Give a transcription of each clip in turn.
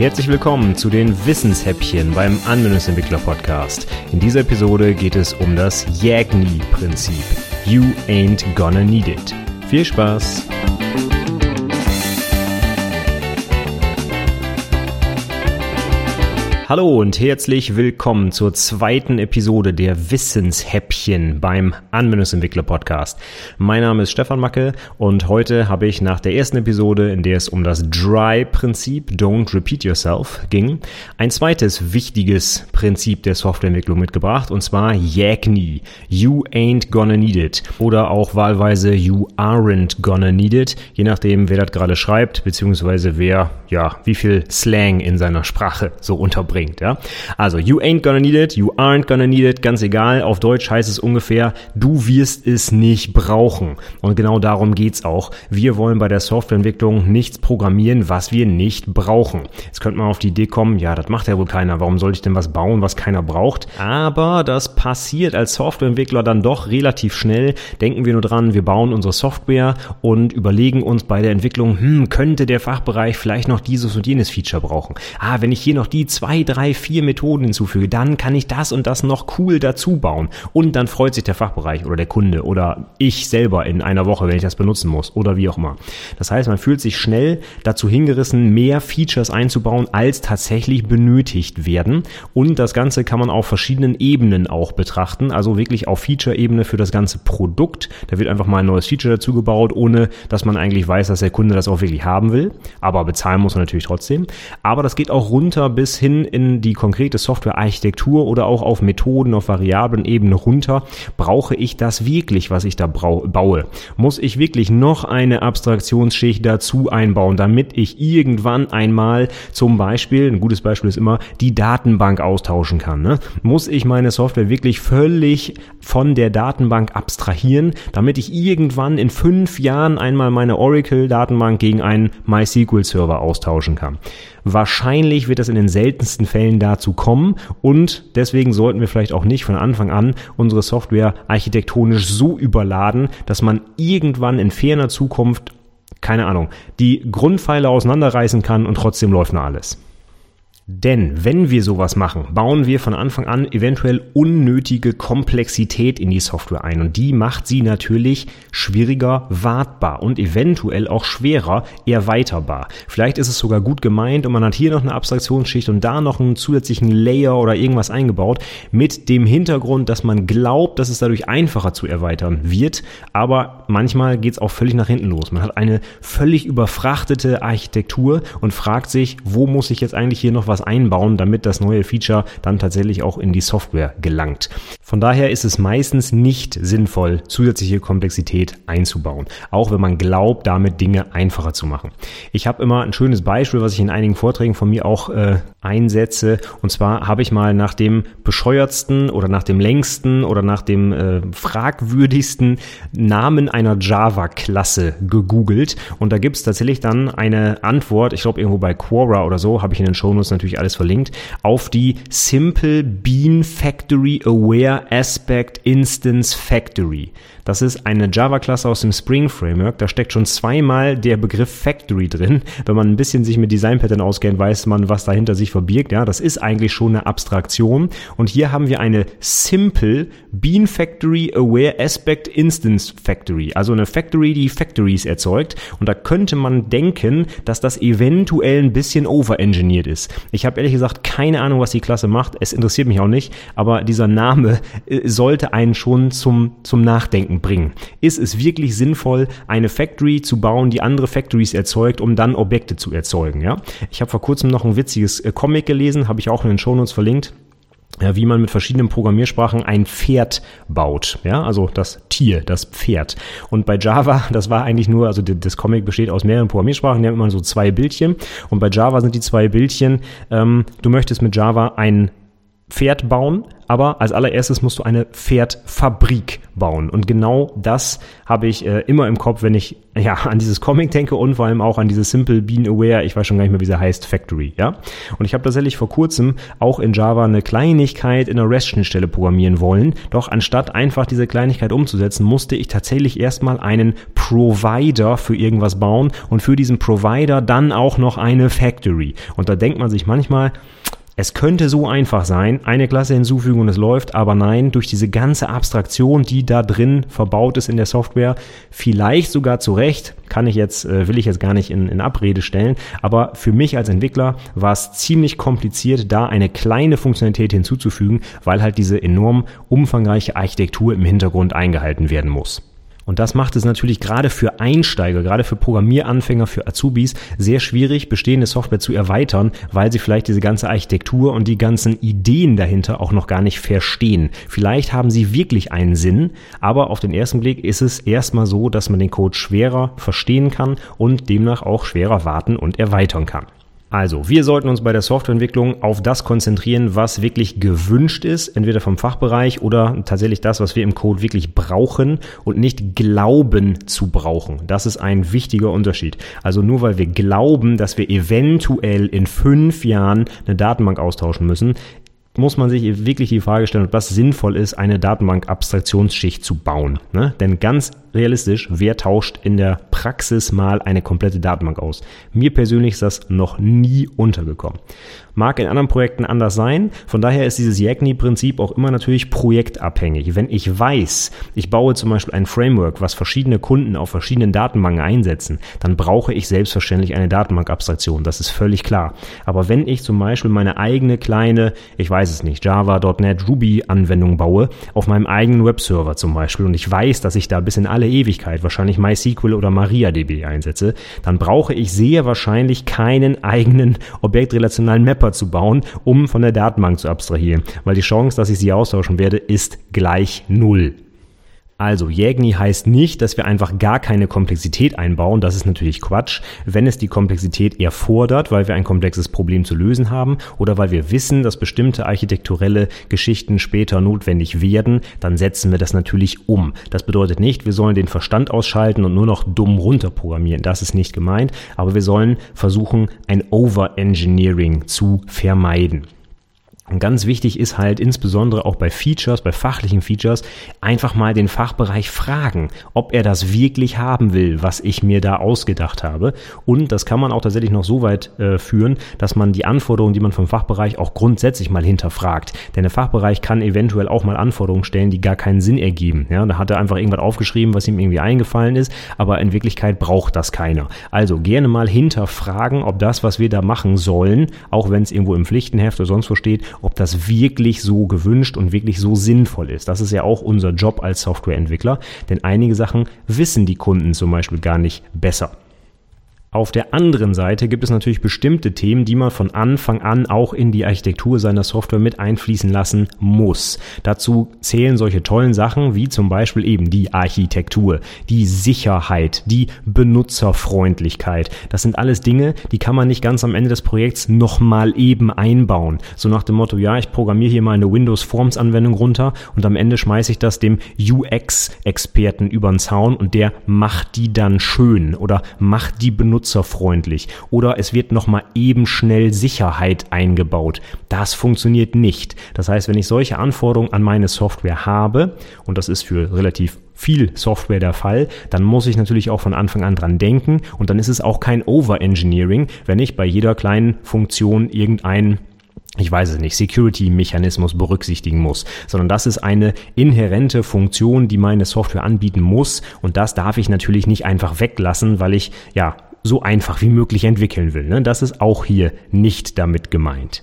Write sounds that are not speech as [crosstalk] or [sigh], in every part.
Herzlich willkommen zu den Wissenshäppchen beim Anwendungsentwickler Podcast. In dieser Episode geht es um das YAGNI-Prinzip. You ain't gonna need it. Viel Spaß! Hallo und herzlich willkommen zur zweiten Episode der Wissenshäppchen beim Anwendungsentwickler Podcast. Mein Name ist Stefan Macke und heute habe ich nach der ersten Episode, in der es um das Dry-Prinzip, Don't Repeat Yourself, ging, ein zweites wichtiges Prinzip der Softwareentwicklung mitgebracht und zwar YAGNI, You Ain't Gonna Need It. Oder auch wahlweise You Aren't Gonna Need It, je nachdem, wer das gerade schreibt, beziehungsweise wer, ja, wie viel Slang in seiner Sprache so unterbringt bringt. Ja? Also, you ain't gonna need it, you aren't gonna need it, ganz egal. Auf Deutsch heißt es ungefähr, du wirst es nicht brauchen. Und genau darum geht's auch. Wir wollen bei der Softwareentwicklung nichts programmieren, was wir nicht brauchen. Jetzt könnte man auf die Idee kommen, ja, das macht ja wohl keiner. Warum soll ich denn was bauen, was keiner braucht? Aber das passiert als Softwareentwickler dann doch relativ schnell. Denken wir nur dran, wir bauen unsere Software und überlegen uns bei der Entwicklung, hm, könnte der Fachbereich vielleicht noch dieses und jenes Feature brauchen. Ah, wenn ich hier noch die zwei, drei, vier Methoden hinzufüge, dann kann ich das und das noch cool dazu bauen. Und dann freut sich der Fachbereich oder der Kunde oder ich selber in einer Woche, wenn ich das benutzen muss oder wie auch immer. Das heißt, man fühlt sich schnell dazu hingerissen, mehr Features einzubauen, als tatsächlich benötigt werden. Und das Ganze kann man auf verschiedenen Ebenen auch betrachten, also wirklich auf Feature-Ebene für das ganze Produkt. Da wird einfach mal ein neues Feature dazu gebaut, ohne dass man eigentlich weiß, dass der Kunde das auch wirklich haben will. Aber bezahlen muss man natürlich trotzdem. Aber das geht auch runter bis hin in in die konkrete Softwarearchitektur oder auch auf Methoden auf variablen Ebene runter, brauche ich das wirklich, was ich da baue? Muss ich wirklich noch eine Abstraktionsschicht dazu einbauen, damit ich irgendwann einmal zum Beispiel, ein gutes Beispiel ist immer, die Datenbank austauschen kann? Ne? Muss ich meine Software wirklich völlig von der Datenbank abstrahieren, damit ich irgendwann in fünf Jahren einmal meine Oracle-Datenbank gegen einen MySQL-Server austauschen kann? Wahrscheinlich wird das in den seltensten Fällen dazu kommen und deswegen sollten wir vielleicht auch nicht von Anfang an unsere Software architektonisch so überladen, dass man irgendwann in ferner Zukunft, keine Ahnung, die Grundpfeile auseinanderreißen kann und trotzdem läuft nur alles. Denn wenn wir sowas machen, bauen wir von Anfang an eventuell unnötige Komplexität in die Software ein und die macht sie natürlich schwieriger wartbar und eventuell auch schwerer erweiterbar. Vielleicht ist es sogar gut gemeint und man hat hier noch eine Abstraktionsschicht und da noch einen zusätzlichen Layer oder irgendwas eingebaut mit dem Hintergrund, dass man glaubt, dass es dadurch einfacher zu erweitern wird, aber manchmal geht es auch völlig nach hinten los. Man hat eine völlig überfrachtete Architektur und fragt sich, wo muss ich jetzt eigentlich hier noch was was einbauen, damit das neue Feature dann tatsächlich auch in die Software gelangt. Von daher ist es meistens nicht sinnvoll, zusätzliche Komplexität einzubauen, auch wenn man glaubt, damit Dinge einfacher zu machen. Ich habe immer ein schönes Beispiel, was ich in einigen Vorträgen von mir auch äh, einsetze. Und zwar habe ich mal nach dem bescheuertsten oder nach dem längsten oder nach dem äh, fragwürdigsten Namen einer Java-Klasse gegoogelt. Und da gibt es tatsächlich dann eine Antwort, ich glaube irgendwo bei Quora oder so, habe ich in den Shownotes natürlich alles verlinkt, auf die Simple Bean Factory Aware Aspect Instance Factory. Das ist eine Java-Klasse aus dem Spring Framework. Da steckt schon zweimal der Begriff Factory drin. Wenn man ein bisschen sich mit Design-Pattern auskennt, weiß man, was dahinter sich verbirgt. Ja, das ist eigentlich schon eine Abstraktion. Und hier haben wir eine Simple Bean Factory Aware Aspect Instance Factory. Also eine Factory, die Factories erzeugt. Und da könnte man denken, dass das eventuell ein bisschen overengineert ist. Ich habe ehrlich gesagt keine Ahnung, was die Klasse macht. Es interessiert mich auch nicht. Aber dieser Name äh, sollte einen schon zum, zum Nachdenken bringen. Ist es wirklich sinnvoll, eine Factory zu bauen, die andere Factories erzeugt, um dann Objekte zu erzeugen? Ja? Ich habe vor kurzem noch ein witziges äh, Comic gelesen, habe ich auch in den Shownotes verlinkt ja, wie man mit verschiedenen Programmiersprachen ein Pferd baut. Ja, also das Tier, das Pferd. Und bei Java, [laughs] das war eigentlich nur, also das Comic besteht aus mehreren Programmiersprachen, die haben immer so zwei Bildchen. Und bei Java sind die zwei Bildchen, ähm, du möchtest mit Java ein Pferd bauen, aber als allererstes musst du eine Pferdfabrik bauen. Und genau das habe ich äh, immer im Kopf, wenn ich ja an dieses Comic denke und vor allem auch an dieses Simple Bean Aware, ich weiß schon gar nicht mehr, wie sie heißt, Factory, ja. Und ich habe tatsächlich vor kurzem auch in Java eine Kleinigkeit in einer REST-Schnittstelle programmieren wollen. Doch anstatt einfach diese Kleinigkeit umzusetzen, musste ich tatsächlich erstmal einen Provider für irgendwas bauen und für diesen Provider dann auch noch eine Factory. Und da denkt man sich manchmal, es könnte so einfach sein, eine Klasse hinzufügen und es läuft, aber nein, durch diese ganze Abstraktion, die da drin verbaut ist in der Software, vielleicht sogar zu Recht, kann ich jetzt, äh, will ich jetzt gar nicht in, in Abrede stellen, aber für mich als Entwickler war es ziemlich kompliziert, da eine kleine Funktionalität hinzuzufügen, weil halt diese enorm umfangreiche Architektur im Hintergrund eingehalten werden muss. Und das macht es natürlich gerade für Einsteiger, gerade für Programmieranfänger, für Azubis sehr schwierig, bestehende Software zu erweitern, weil sie vielleicht diese ganze Architektur und die ganzen Ideen dahinter auch noch gar nicht verstehen. Vielleicht haben sie wirklich einen Sinn, aber auf den ersten Blick ist es erstmal so, dass man den Code schwerer verstehen kann und demnach auch schwerer warten und erweitern kann. Also, wir sollten uns bei der Softwareentwicklung auf das konzentrieren, was wirklich gewünscht ist, entweder vom Fachbereich oder tatsächlich das, was wir im Code wirklich brauchen und nicht glauben zu brauchen. Das ist ein wichtiger Unterschied. Also nur weil wir glauben, dass wir eventuell in fünf Jahren eine Datenbank austauschen müssen, muss man sich wirklich die Frage stellen, ob das sinnvoll ist, eine Datenbank-Abstraktionsschicht zu bauen. Ne? Denn ganz realistisch, wer tauscht in der Praxis mal eine komplette Datenbank aus? Mir persönlich ist das noch nie untergekommen. Mag in anderen Projekten anders sein. Von daher ist dieses Yagni-Prinzip auch immer natürlich projektabhängig. Wenn ich weiß, ich baue zum Beispiel ein Framework, was verschiedene Kunden auf verschiedenen Datenbanken einsetzen, dann brauche ich selbstverständlich eine Datenbankabstraktion. Das ist völlig klar. Aber wenn ich zum Beispiel meine eigene kleine, ich weiß es nicht, Java, .NET, Ruby Anwendung baue, auf meinem eigenen Webserver zum Beispiel und ich weiß, dass ich da bis in alle Ewigkeit wahrscheinlich MySQL oder MariaDB einsetze, dann brauche ich sehr wahrscheinlich keinen eigenen objektrelationalen Mapper zu bauen, um von der Datenbank zu abstrahieren, weil die Chance, dass ich sie austauschen werde, ist gleich null. Also Jägni heißt nicht, dass wir einfach gar keine Komplexität einbauen. Das ist natürlich Quatsch. Wenn es die Komplexität erfordert, weil wir ein komplexes Problem zu lösen haben oder weil wir wissen, dass bestimmte architekturelle Geschichten später notwendig werden, dann setzen wir das natürlich um. Das bedeutet nicht, wir sollen den Verstand ausschalten und nur noch dumm runterprogrammieren. Das ist nicht gemeint. Aber wir sollen versuchen, ein Overengineering zu vermeiden. Und ganz wichtig ist halt insbesondere auch bei Features, bei fachlichen Features, einfach mal den Fachbereich fragen, ob er das wirklich haben will, was ich mir da ausgedacht habe. Und das kann man auch tatsächlich noch so weit äh, führen, dass man die Anforderungen, die man vom Fachbereich auch grundsätzlich mal hinterfragt. Denn der Fachbereich kann eventuell auch mal Anforderungen stellen, die gar keinen Sinn ergeben. Ja, da hat er einfach irgendwas aufgeschrieben, was ihm irgendwie eingefallen ist, aber in Wirklichkeit braucht das keiner. Also gerne mal hinterfragen, ob das, was wir da machen sollen, auch wenn es irgendwo im Pflichtenheft oder sonst wo steht, ob das wirklich so gewünscht und wirklich so sinnvoll ist. Das ist ja auch unser Job als Softwareentwickler, denn einige Sachen wissen die Kunden zum Beispiel gar nicht besser. Auf der anderen Seite gibt es natürlich bestimmte Themen, die man von Anfang an auch in die Architektur seiner Software mit einfließen lassen muss. Dazu zählen solche tollen Sachen wie zum Beispiel eben die Architektur, die Sicherheit, die Benutzerfreundlichkeit. Das sind alles Dinge, die kann man nicht ganz am Ende des Projekts nochmal eben einbauen. So nach dem Motto, ja, ich programmiere hier mal eine Windows Forms Anwendung runter und am Ende schmeiße ich das dem UX-Experten über den Zaun und der macht die dann schön oder macht die Benutzer benutzerfreundlich oder es wird nochmal eben schnell Sicherheit eingebaut. Das funktioniert nicht. Das heißt, wenn ich solche Anforderungen an meine Software habe, und das ist für relativ viel Software der Fall, dann muss ich natürlich auch von Anfang an dran denken und dann ist es auch kein Overengineering, wenn ich bei jeder kleinen Funktion irgendein ich weiß es nicht, Security-Mechanismus berücksichtigen muss, sondern das ist eine inhärente Funktion, die meine Software anbieten muss und das darf ich natürlich nicht einfach weglassen, weil ich ja so einfach wie möglich entwickeln will. Ne? Das ist auch hier nicht damit gemeint.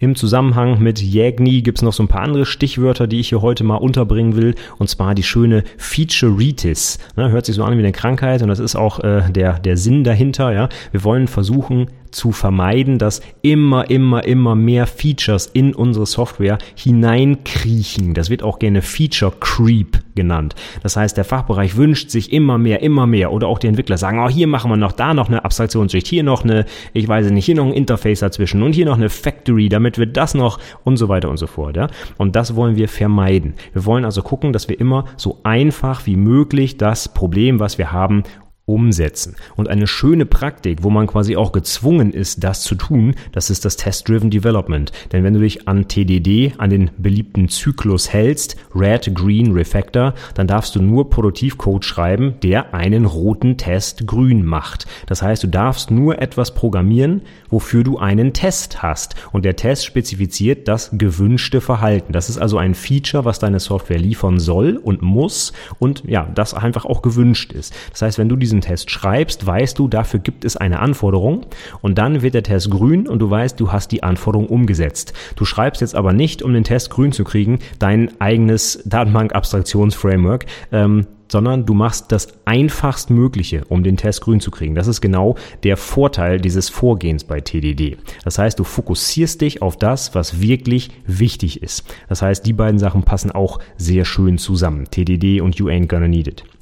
Im Zusammenhang mit Jägni gibt es noch so ein paar andere Stichwörter, die ich hier heute mal unterbringen will, und zwar die schöne Featureitis. Ne, hört sich so an wie eine Krankheit und das ist auch äh, der, der Sinn dahinter. Ja? Wir wollen versuchen, zu vermeiden, dass immer, immer, immer mehr Features in unsere Software hineinkriechen. Das wird auch gerne Feature Creep genannt. Das heißt, der Fachbereich wünscht sich immer mehr, immer mehr oder auch die Entwickler sagen, oh, hier machen wir noch da noch eine Abstraktionsschicht, hier noch eine, ich weiß nicht, hier noch ein Interface dazwischen und hier noch eine Factory, damit wir das noch und so weiter und so fort. Ja? Und das wollen wir vermeiden. Wir wollen also gucken, dass wir immer so einfach wie möglich das Problem, was wir haben, umsetzen. Und eine schöne Praktik, wo man quasi auch gezwungen ist, das zu tun, das ist das Test-Driven Development. Denn wenn du dich an TDD, an den beliebten Zyklus hältst, Red, Green, Refactor, dann darfst du nur Produktivcode schreiben, der einen roten Test grün macht. Das heißt, du darfst nur etwas programmieren, wofür du einen Test hast. Und der Test spezifiziert das gewünschte Verhalten. Das ist also ein Feature, was deine Software liefern soll und muss und ja, das einfach auch gewünscht ist. Das heißt, wenn du diesen diesen Test schreibst, weißt du, dafür gibt es eine Anforderung und dann wird der Test grün und du weißt, du hast die Anforderung umgesetzt. Du schreibst jetzt aber nicht, um den Test grün zu kriegen, dein eigenes Datenbank-Abstraktionsframework, ähm, sondern du machst das einfachst Mögliche, um den Test grün zu kriegen. Das ist genau der Vorteil dieses Vorgehens bei TDD. Das heißt, du fokussierst dich auf das, was wirklich wichtig ist. Das heißt, die beiden Sachen passen auch sehr schön zusammen. TDD und You Ain't Gonna Need It.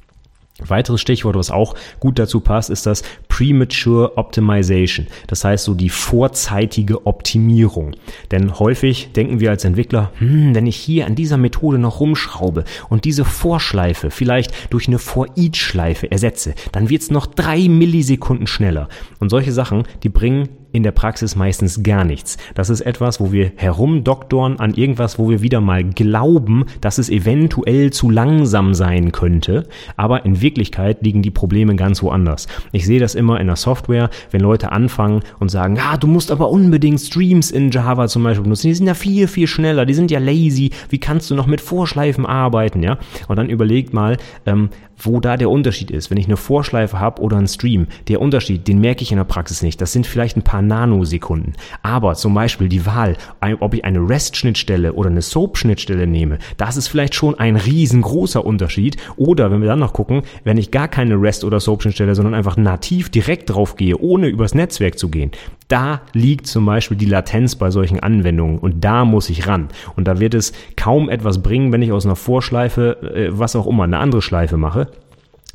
Weiteres Stichwort, was auch gut dazu passt, ist das Premature Optimization. Das heißt so die vorzeitige Optimierung. Denn häufig denken wir als Entwickler, hm, wenn ich hier an dieser Methode noch rumschraube und diese Vorschleife vielleicht durch eine For-Each-Schleife ersetze, dann wird's noch drei Millisekunden schneller. Und solche Sachen, die bringen in der Praxis meistens gar nichts. Das ist etwas, wo wir herumdoktoren an irgendwas, wo wir wieder mal glauben, dass es eventuell zu langsam sein könnte, aber in Wirklichkeit liegen die Probleme ganz woanders. Ich sehe das immer in der Software, wenn Leute anfangen und sagen, ja, du musst aber unbedingt Streams in Java zum Beispiel benutzen, die sind ja viel, viel schneller, die sind ja lazy, wie kannst du noch mit Vorschleifen arbeiten, ja? Und dann überlegt mal, ähm, wo da der Unterschied ist. Wenn ich eine Vorschleife habe oder einen Stream, der Unterschied, den merke ich in der Praxis nicht. Das sind vielleicht ein paar Nanosekunden. Aber zum Beispiel die Wahl, ob ich eine REST-Schnittstelle oder eine SOAP-Schnittstelle nehme, das ist vielleicht schon ein riesengroßer Unterschied. Oder wenn wir dann noch gucken, wenn ich gar keine REST oder SOAP-Schnittstelle, sondern einfach nativ direkt drauf gehe, ohne übers Netzwerk zu gehen, da liegt zum Beispiel die Latenz bei solchen Anwendungen und da muss ich ran. Und da wird es kaum etwas bringen, wenn ich aus einer Vorschleife, äh, was auch immer, eine andere Schleife mache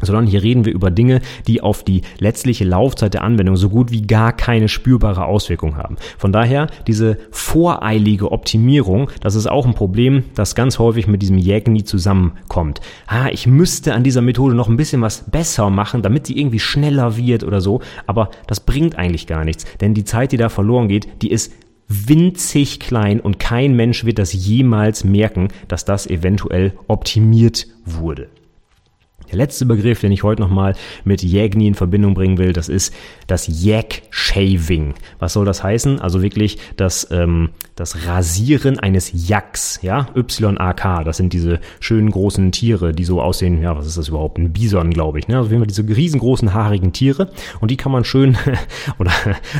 sondern hier reden wir über Dinge, die auf die letztliche Laufzeit der Anwendung so gut wie gar keine spürbare Auswirkung haben. Von daher diese voreilige Optimierung, das ist auch ein Problem, das ganz häufig mit diesem Jägni zusammenkommt. Ah, ich müsste an dieser Methode noch ein bisschen was besser machen, damit sie irgendwie schneller wird oder so, aber das bringt eigentlich gar nichts, denn die Zeit, die da verloren geht, die ist winzig klein und kein Mensch wird das jemals merken, dass das eventuell optimiert wurde. Der letzte Begriff, den ich heute nochmal mit Jägni in Verbindung bringen will, das ist das Yak-Shaving. Was soll das heißen? Also wirklich das, ähm, das Rasieren eines Yaks, ja, Y-A-K. Das sind diese schönen großen Tiere, die so aussehen, ja, was ist das überhaupt? Ein Bison, glaube ich. Ne? Also wir diese riesengroßen haarigen Tiere und die kann man schön, [laughs] oder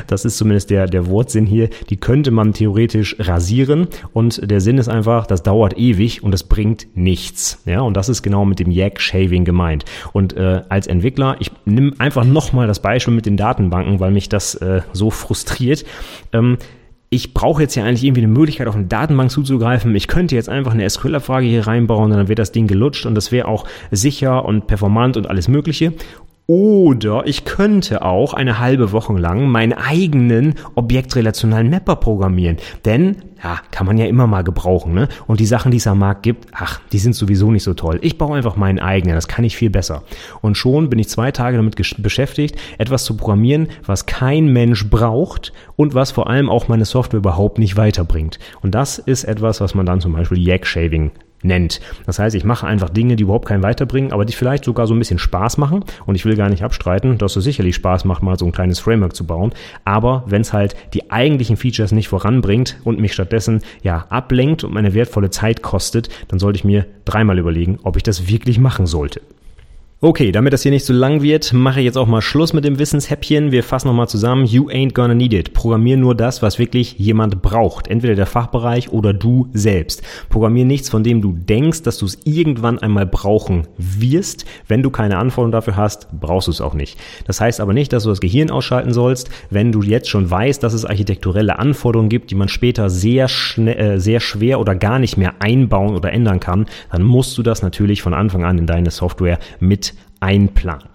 das ist zumindest der, der Wortsinn hier, die könnte man theoretisch rasieren und der Sinn ist einfach, das dauert ewig und das bringt nichts. Ja, und das ist genau mit dem Yak-Shaving gemeint gemeint. Und äh, als Entwickler, ich nehme einfach nochmal das Beispiel mit den Datenbanken, weil mich das äh, so frustriert. Ähm, ich brauche jetzt ja eigentlich irgendwie eine Möglichkeit, auf eine Datenbank zuzugreifen. Ich könnte jetzt einfach eine SQL-Abfrage hier reinbauen und dann wird das Ding gelutscht und das wäre auch sicher und performant und alles Mögliche. Oder ich könnte auch eine halbe Woche lang meinen eigenen objektrelationalen Mapper programmieren. Denn, ja, kann man ja immer mal gebrauchen, ne? Und die Sachen, die es am Markt gibt, ach, die sind sowieso nicht so toll. Ich baue einfach meinen eigenen, das kann ich viel besser. Und schon bin ich zwei Tage damit beschäftigt, etwas zu programmieren, was kein Mensch braucht und was vor allem auch meine Software überhaupt nicht weiterbringt. Und das ist etwas, was man dann zum Beispiel Yak Shaving nennt. Das heißt, ich mache einfach Dinge, die überhaupt keinen weiterbringen, aber die vielleicht sogar so ein bisschen Spaß machen. Und ich will gar nicht abstreiten, dass es sicherlich Spaß macht, mal so ein kleines Framework zu bauen. Aber wenn es halt die eigentlichen Features nicht voranbringt und mich stattdessen ja ablenkt und meine wertvolle Zeit kostet, dann sollte ich mir dreimal überlegen, ob ich das wirklich machen sollte. Okay, damit das hier nicht zu lang wird, mache ich jetzt auch mal Schluss mit dem Wissenshäppchen. Wir fassen nochmal zusammen. You ain't gonna need it. Programmier nur das, was wirklich jemand braucht. Entweder der Fachbereich oder du selbst. Programmier nichts, von dem du denkst, dass du es irgendwann einmal brauchen wirst. Wenn du keine Anforderungen dafür hast, brauchst du es auch nicht. Das heißt aber nicht, dass du das Gehirn ausschalten sollst, wenn du jetzt schon weißt, dass es architekturelle Anforderungen gibt, die man später sehr äh, sehr schwer oder gar nicht mehr einbauen oder ändern kann. Dann musst du das natürlich von Anfang an in deine Software mit einplanen.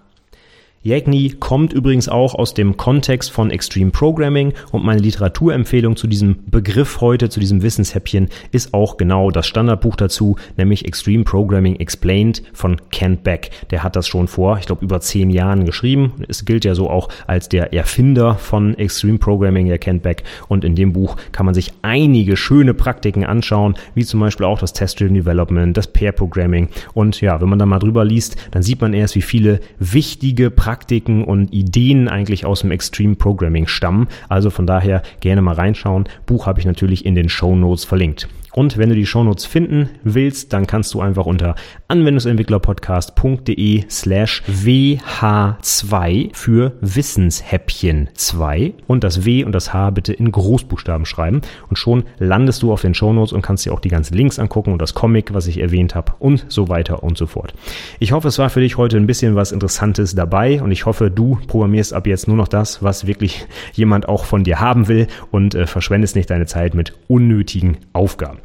Jagni kommt übrigens auch aus dem Kontext von Extreme Programming und meine Literaturempfehlung zu diesem Begriff heute, zu diesem Wissenshäppchen, ist auch genau das Standardbuch dazu, nämlich Extreme Programming Explained von Kent Beck. Der hat das schon vor, ich glaube, über zehn Jahren geschrieben. Es gilt ja so auch als der Erfinder von Extreme Programming, der Kent Beck. Und in dem Buch kann man sich einige schöne Praktiken anschauen, wie zum Beispiel auch das Test-Driven Development, das Pair Programming. Und ja, wenn man da mal drüber liest, dann sieht man erst, wie viele wichtige Praktiken Praktiken und Ideen eigentlich aus dem Extreme Programming stammen. Also von daher gerne mal reinschauen. Buch habe ich natürlich in den Show Notes verlinkt. Und wenn du die Shownotes finden willst, dann kannst du einfach unter anwendungsentwicklerpodcast.de slash WH2 für Wissenshäppchen 2 und das W und das H bitte in Großbuchstaben schreiben und schon landest du auf den Shownotes und kannst dir auch die ganzen Links angucken und das Comic, was ich erwähnt habe und so weiter und so fort. Ich hoffe, es war für dich heute ein bisschen was Interessantes dabei und ich hoffe, du programmierst ab jetzt nur noch das, was wirklich jemand auch von dir haben will und äh, verschwendest nicht deine Zeit mit unnötigen Aufgaben.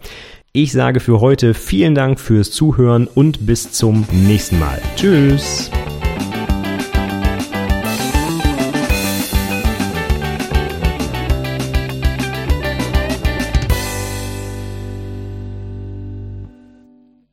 Ich sage für heute vielen Dank fürs Zuhören und bis zum nächsten Mal. Tschüss.